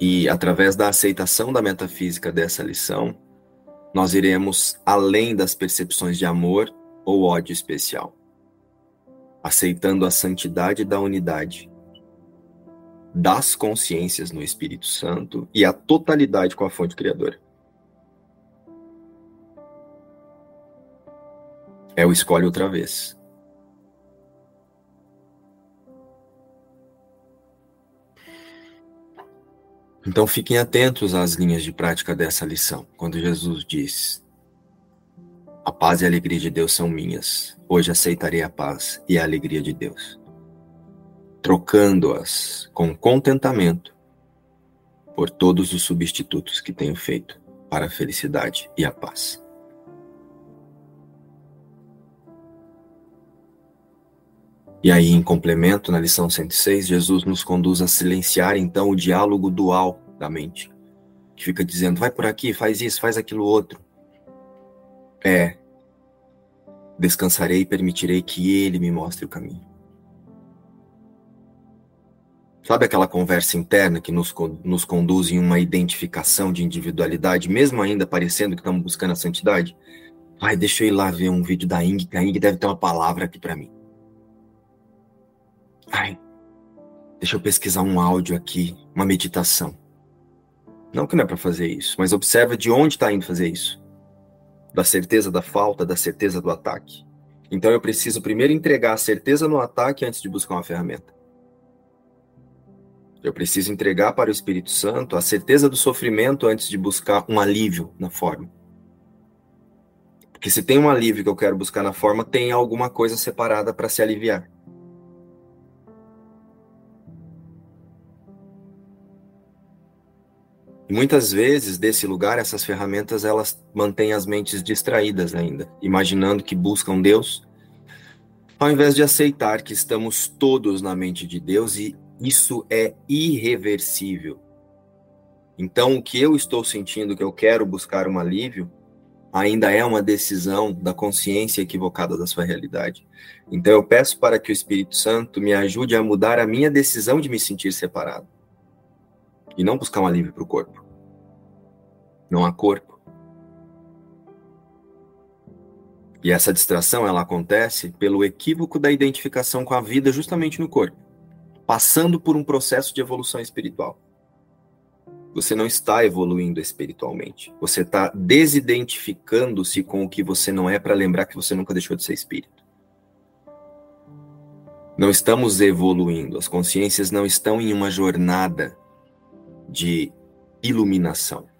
E através da aceitação da metafísica dessa lição, nós iremos além das percepções de amor ou ódio especial, aceitando a santidade da unidade, das consciências no Espírito Santo e a totalidade com a fonte criadora. É o escolhe outra vez. Então fiquem atentos às linhas de prática dessa lição, quando Jesus diz: A paz e a alegria de Deus são minhas. Hoje aceitarei a paz e a alegria de Deus, trocando-as com contentamento por todos os substitutos que tenho feito para a felicidade e a paz. E aí, em complemento, na lição 106, Jesus nos conduz a silenciar então o diálogo dual da mente, que fica dizendo: vai por aqui, faz isso, faz aquilo outro. É, descansarei e permitirei que Ele me mostre o caminho. Sabe aquela conversa interna que nos, nos conduz em uma identificação de individualidade, mesmo ainda parecendo que estamos buscando a santidade? Ai, deixa eu ir lá ver um vídeo da Ing, que a Ing deve ter uma palavra aqui para mim. Ai, deixa eu pesquisar um áudio aqui, uma meditação. Não que não é para fazer isso, mas observa de onde está indo fazer isso. Da certeza da falta, da certeza do ataque. Então eu preciso primeiro entregar a certeza no ataque antes de buscar uma ferramenta. Eu preciso entregar para o Espírito Santo a certeza do sofrimento antes de buscar um alívio na forma. Porque se tem um alívio que eu quero buscar na forma, tem alguma coisa separada para se aliviar. Muitas vezes, desse lugar, essas ferramentas elas mantêm as mentes distraídas ainda, imaginando que buscam Deus, ao invés de aceitar que estamos todos na mente de Deus e isso é irreversível. Então, o que eu estou sentindo que eu quero buscar um alívio, ainda é uma decisão da consciência equivocada da sua realidade. Então, eu peço para que o Espírito Santo me ajude a mudar a minha decisão de me sentir separado e não buscar um alívio para o corpo. Não há corpo. E essa distração ela acontece pelo equívoco da identificação com a vida justamente no corpo, passando por um processo de evolução espiritual. Você não está evoluindo espiritualmente. Você está desidentificando-se com o que você não é para lembrar que você nunca deixou de ser espírito. Não estamos evoluindo. As consciências não estão em uma jornada de iluminação.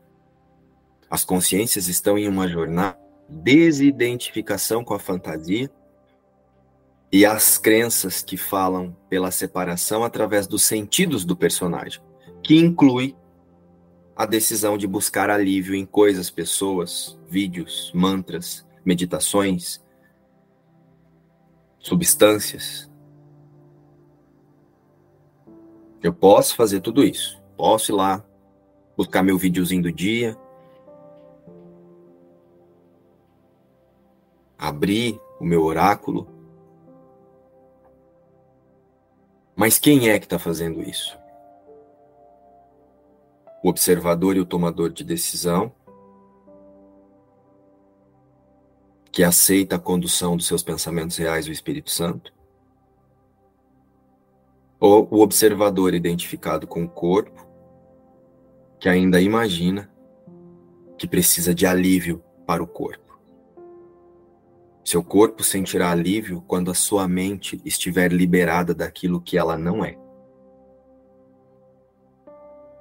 As consciências estão em uma jornada de desidentificação com a fantasia e as crenças que falam pela separação através dos sentidos do personagem, que inclui a decisão de buscar alívio em coisas, pessoas, vídeos, mantras, meditações, substâncias. Eu posso fazer tudo isso. Posso ir lá, buscar meu videozinho do dia, abrir o meu oráculo. Mas quem é que está fazendo isso? O observador e o tomador de decisão, que aceita a condução dos seus pensamentos reais do Espírito Santo, ou o observador identificado com o corpo, que ainda imagina que precisa de alívio para o corpo. Seu corpo sentirá alívio quando a sua mente estiver liberada daquilo que ela não é.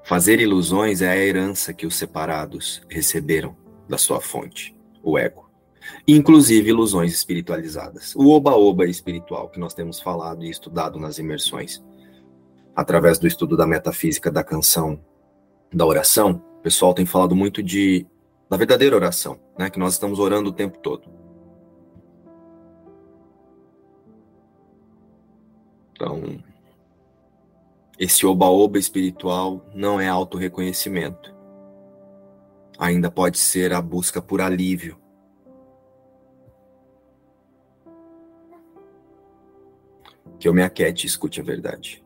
Fazer ilusões é a herança que os separados receberam da sua fonte, o ego. Inclusive ilusões espiritualizadas. O oba-oba espiritual que nós temos falado e estudado nas imersões, através do estudo da metafísica da canção da oração, o pessoal tem falado muito de da verdadeira oração, né, que nós estamos orando o tempo todo. Então, esse oba-oba espiritual não é autorreconhecimento. Ainda pode ser a busca por alívio. Que eu me aquete e escute a verdade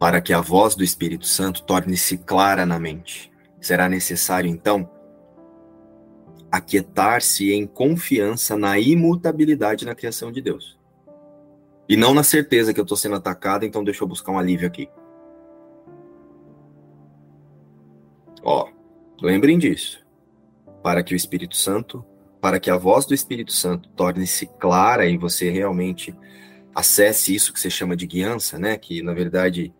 para que a voz do Espírito Santo torne-se clara na mente. Será necessário, então, aquietar-se em confiança na imutabilidade na criação de Deus. E não na certeza que eu estou sendo atacado, então deixa eu buscar um alívio aqui. Ó, lembrem disso. Para que o Espírito Santo, para que a voz do Espírito Santo torne-se clara e você realmente acesse isso que você chama de guiança, né? Que na verdade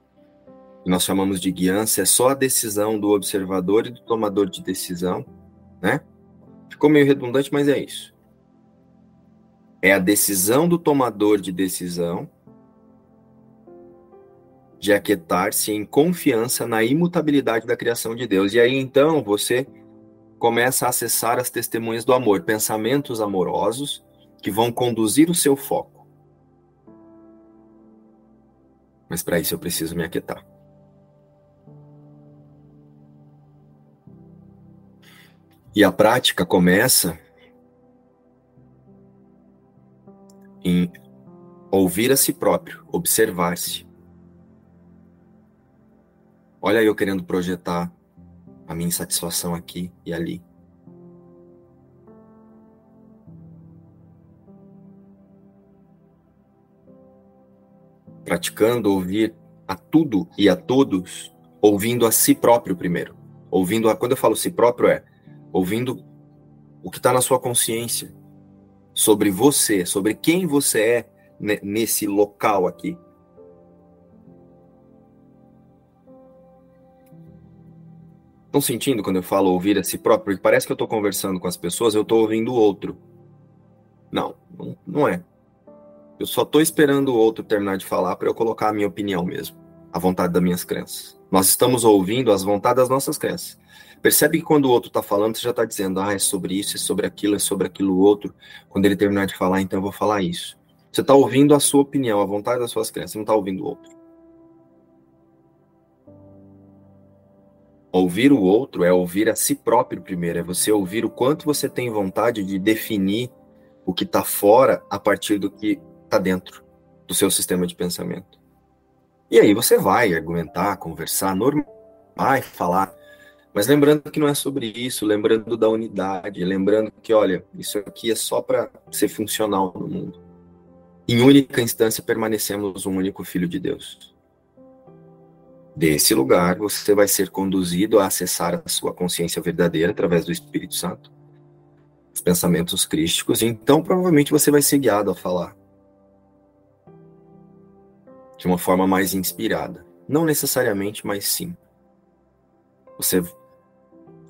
nós chamamos de guiança, é só a decisão do observador e do tomador de decisão, né? Ficou meio redundante, mas é isso. É a decisão do tomador de decisão de aquietar-se em confiança na imutabilidade da criação de Deus. E aí então você começa a acessar as testemunhas do amor, pensamentos amorosos que vão conduzir o seu foco. Mas para isso eu preciso me aquietar. E a prática começa em ouvir a si próprio, observar-se. Olha eu querendo projetar a minha insatisfação aqui e ali. Praticando ouvir a tudo e a todos, ouvindo a si próprio primeiro. Ouvindo a, quando eu falo si próprio é ouvindo o que está na sua consciência sobre você, sobre quem você é nesse local aqui. Estão sentindo quando eu falo ouvir a si próprio? Porque parece que eu estou conversando com as pessoas, eu estou ouvindo o outro. Não, não, é. Eu só estou esperando o outro terminar de falar para eu colocar a minha opinião mesmo, a vontade das minhas crenças. Nós estamos ouvindo as vontades das nossas crenças. Percebe que quando o outro está falando, você já está dizendo, ah, é sobre isso, é sobre aquilo, é sobre aquilo outro. Quando ele terminar de falar, então eu vou falar isso. Você está ouvindo a sua opinião, a vontade das suas crenças, não está ouvindo o outro. Ouvir o outro é ouvir a si próprio primeiro, é você ouvir o quanto você tem vontade de definir o que está fora a partir do que está dentro do seu sistema de pensamento. E aí você vai argumentar, conversar, normal, vai falar, mas lembrando que não é sobre isso, lembrando da unidade, lembrando que, olha, isso aqui é só para ser funcional no mundo. Em única instância, permanecemos um único Filho de Deus. Desse lugar, você vai ser conduzido a acessar a sua consciência verdadeira através do Espírito Santo, os pensamentos crísticos, e então provavelmente você vai ser guiado a falar de uma forma mais inspirada. Não necessariamente, mas sim. Você,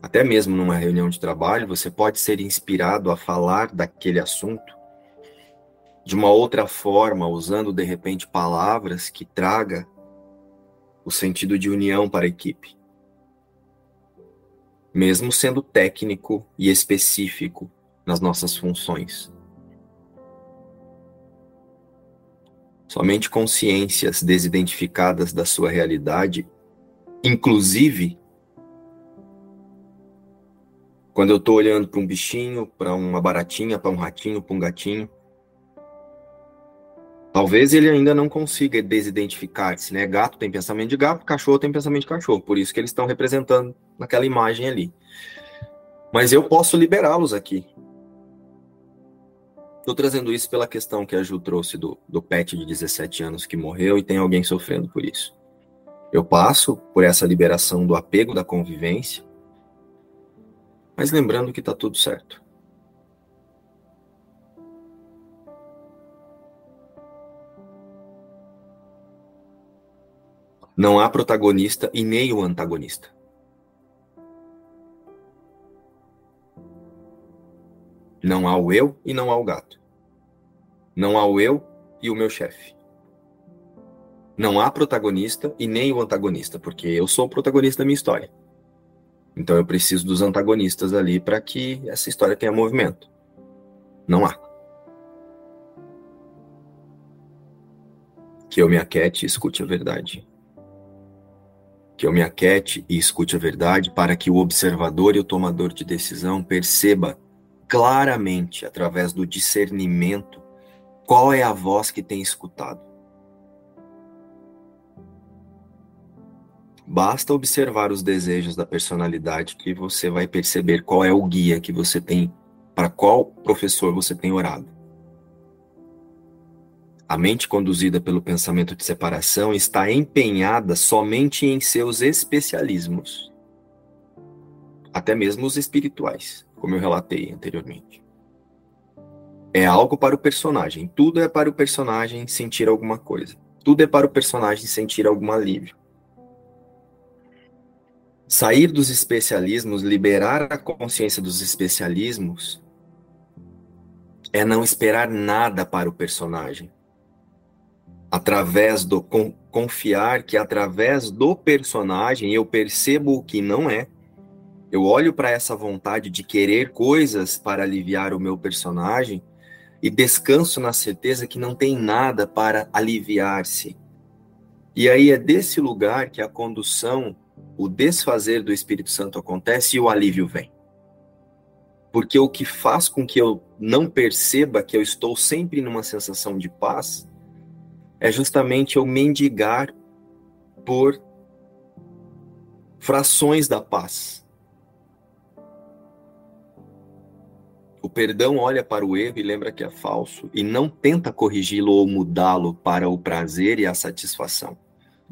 até mesmo numa reunião de trabalho, você pode ser inspirado a falar daquele assunto de uma outra forma, usando de repente palavras que traga o sentido de união para a equipe. Mesmo sendo técnico e específico nas nossas funções. Somente consciências desidentificadas da sua realidade, inclusive quando eu estou olhando para um bichinho, para uma baratinha, para um ratinho, para um gatinho, Talvez ele ainda não consiga desidentificar-se, né? Gato tem pensamento de gato, cachorro tem pensamento de cachorro, por isso que eles estão representando naquela imagem ali. Mas eu posso liberá-los aqui. Estou trazendo isso pela questão que a Ju trouxe do, do pet de 17 anos que morreu e tem alguém sofrendo por isso. Eu passo por essa liberação do apego da convivência, mas lembrando que está tudo certo. Não há protagonista e nem o antagonista. Não há o eu e não há o gato. Não há o eu e o meu chefe. Não há protagonista e nem o antagonista, porque eu sou o protagonista da minha história. Então eu preciso dos antagonistas ali para que essa história tenha movimento. Não há. Que eu me aquete e escute a verdade que eu me aquete e escute a verdade para que o observador e o tomador de decisão perceba claramente, através do discernimento, qual é a voz que tem escutado. Basta observar os desejos da personalidade que você vai perceber qual é o guia que você tem, para qual professor você tem orado. A mente conduzida pelo pensamento de separação está empenhada somente em seus especialismos, até mesmo os espirituais, como eu relatei anteriormente. É algo para o personagem, tudo é para o personagem sentir alguma coisa, tudo é para o personagem sentir algum alívio. Sair dos especialismos, liberar a consciência dos especialismos, é não esperar nada para o personagem. Através do confiar que através do personagem eu percebo o que não é. Eu olho para essa vontade de querer coisas para aliviar o meu personagem e descanso na certeza que não tem nada para aliviar-se. E aí é desse lugar que a condução, o desfazer do Espírito Santo acontece e o alívio vem. Porque o que faz com que eu não perceba que eu estou sempre numa sensação de paz é justamente eu mendigar por frações da paz. O perdão olha para o erro e lembra que é falso e não tenta corrigi-lo ou mudá-lo para o prazer e a satisfação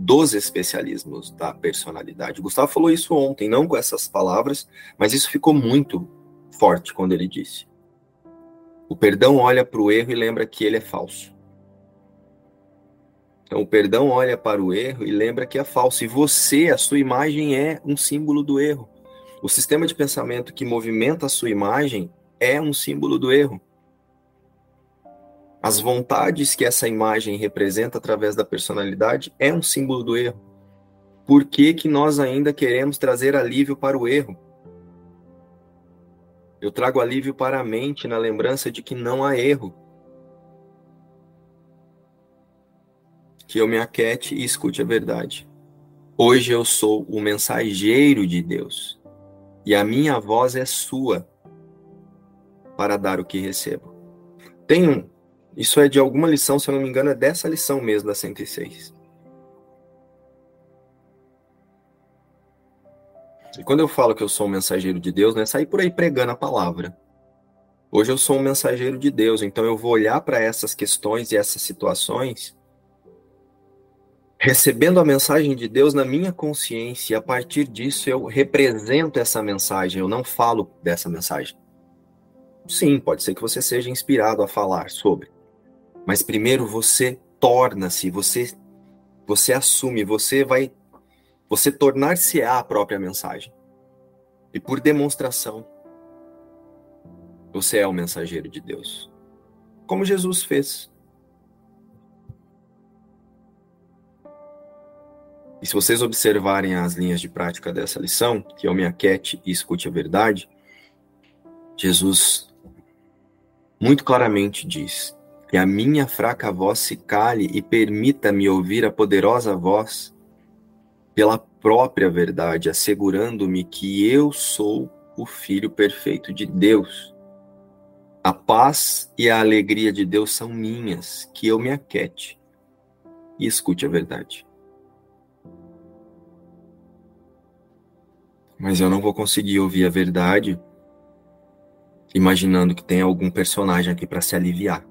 dos especialismos da personalidade. O Gustavo falou isso ontem, não com essas palavras, mas isso ficou muito forte quando ele disse. O perdão olha para o erro e lembra que ele é falso. Então, o perdão olha para o erro e lembra que é falso. E você, a sua imagem é um símbolo do erro. O sistema de pensamento que movimenta a sua imagem é um símbolo do erro. As vontades que essa imagem representa através da personalidade é um símbolo do erro. Por que, que nós ainda queremos trazer alívio para o erro? Eu trago alívio para a mente na lembrança de que não há erro. que eu me aquete e escute a verdade. Hoje eu sou o mensageiro de Deus e a minha voz é sua para dar o que recebo. Tem um, isso é de alguma lição, se eu não me engano, é dessa lição mesmo da 106. E quando eu falo que eu sou um mensageiro de Deus, não é sair por aí pregando a palavra. Hoje eu sou um mensageiro de Deus, então eu vou olhar para essas questões e essas situações recebendo a mensagem de Deus na minha consciência, e a partir disso eu represento essa mensagem, eu não falo dessa mensagem. Sim, pode ser que você seja inspirado a falar sobre, mas primeiro você torna-se, você você assume, você vai você tornar-se a própria mensagem. E por demonstração, você é o mensageiro de Deus. Como Jesus fez. E se vocês observarem as linhas de prática dessa lição, que eu me aquete e escute a verdade, Jesus muito claramente diz que a minha fraca voz se cale e permita-me ouvir a poderosa voz pela própria verdade, assegurando-me que eu sou o Filho perfeito de Deus. A paz e a alegria de Deus são minhas, que eu me aquete e escute a verdade. mas eu não vou conseguir ouvir a verdade imaginando que tem algum personagem aqui para se aliviar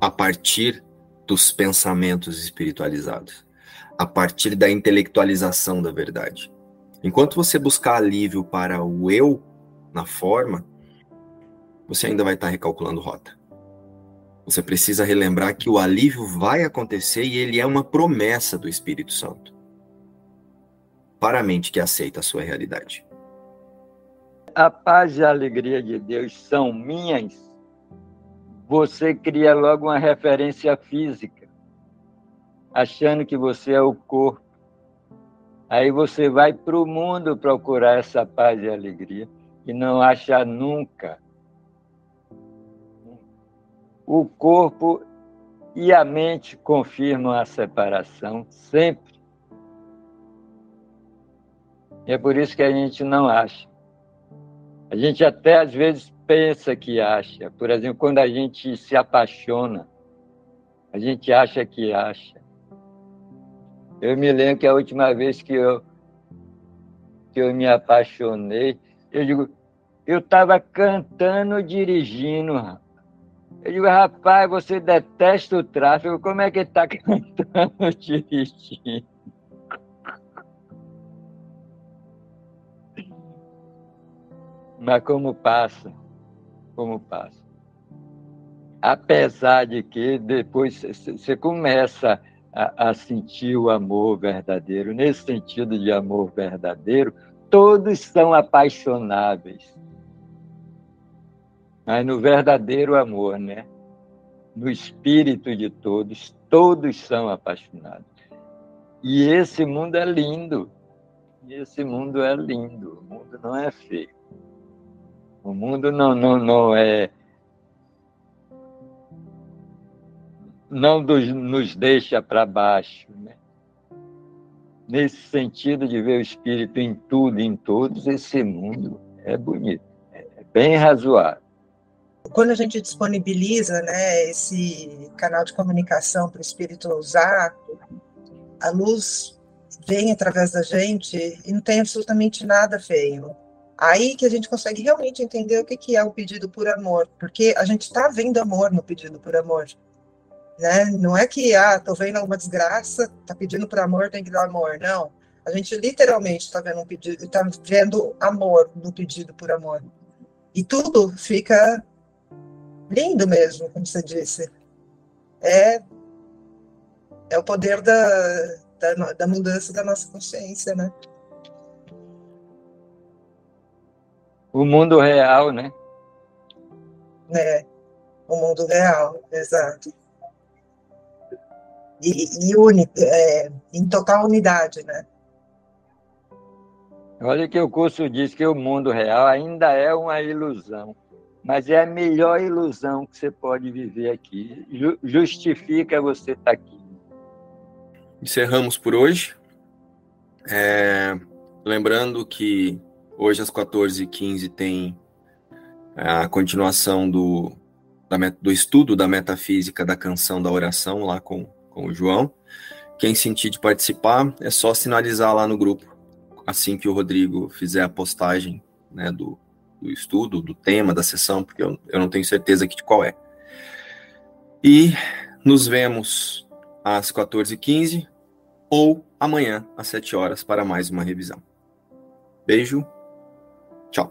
a partir dos pensamentos espiritualizados, a partir da intelectualização da verdade. Enquanto você buscar alívio para o eu na forma, você ainda vai estar recalculando rota. Você precisa relembrar que o alívio vai acontecer e ele é uma promessa do Espírito Santo para a mente que aceita a sua realidade. A paz e a alegria de Deus são minhas. Você cria logo uma referência física, achando que você é o corpo. Aí você vai para o mundo procurar essa paz e alegria e não acha nunca. O corpo e a mente confirmam a separação sempre. E é por isso que a gente não acha. A gente até às vezes pensa que acha. Por exemplo, quando a gente se apaixona, a gente acha que acha. Eu me lembro que a última vez que eu, que eu me apaixonei, eu digo, eu estava cantando, dirigindo. Eu digo, rapaz, você detesta o tráfego, como é que está [LAUGHS] cantando, dirigindo? Mas como passa, como passa. Apesar de que depois você começa a, a sentir o amor verdadeiro. Nesse sentido de amor verdadeiro, todos são apaixonáveis. Mas no verdadeiro amor, né? No espírito de todos, todos são apaixonados. E esse mundo é lindo. Esse mundo é lindo. O mundo não é feio. O mundo não, não, não é. Não nos deixa para baixo. Né? Nesse sentido de ver o espírito em tudo, em todos, esse mundo é bonito, é bem razoável. Quando a gente disponibiliza né, esse canal de comunicação para o espírito usar, a luz vem através da gente e não tem absolutamente nada feio. Aí que a gente consegue realmente entender o que é o pedido por amor, porque a gente está vendo amor no pedido por amor. Né? Não é que, ah, tô vendo alguma desgraça, tá pedindo por amor, tem que dar amor. Não. A gente literalmente está vendo um pedido, está vendo amor no pedido por amor. E tudo fica lindo mesmo, como você disse. É, é o poder da, da, da mudança da nossa consciência, né? O mundo real, né? É, o mundo real, exato. E, e é, em total unidade, né? Olha que o curso diz que o mundo real ainda é uma ilusão, mas é a melhor ilusão que você pode viver aqui. Justifica você estar aqui. Encerramos por hoje. É, lembrando que Hoje, às 14h15, tem a continuação do, da, do estudo da metafísica da canção da oração, lá com, com o João. Quem sentir de participar, é só sinalizar lá no grupo, assim que o Rodrigo fizer a postagem né, do, do estudo, do tema, da sessão, porque eu, eu não tenho certeza aqui de qual é. E nos vemos às 14h15 ou amanhã às 7 horas para mais uma revisão. Beijo Tchau.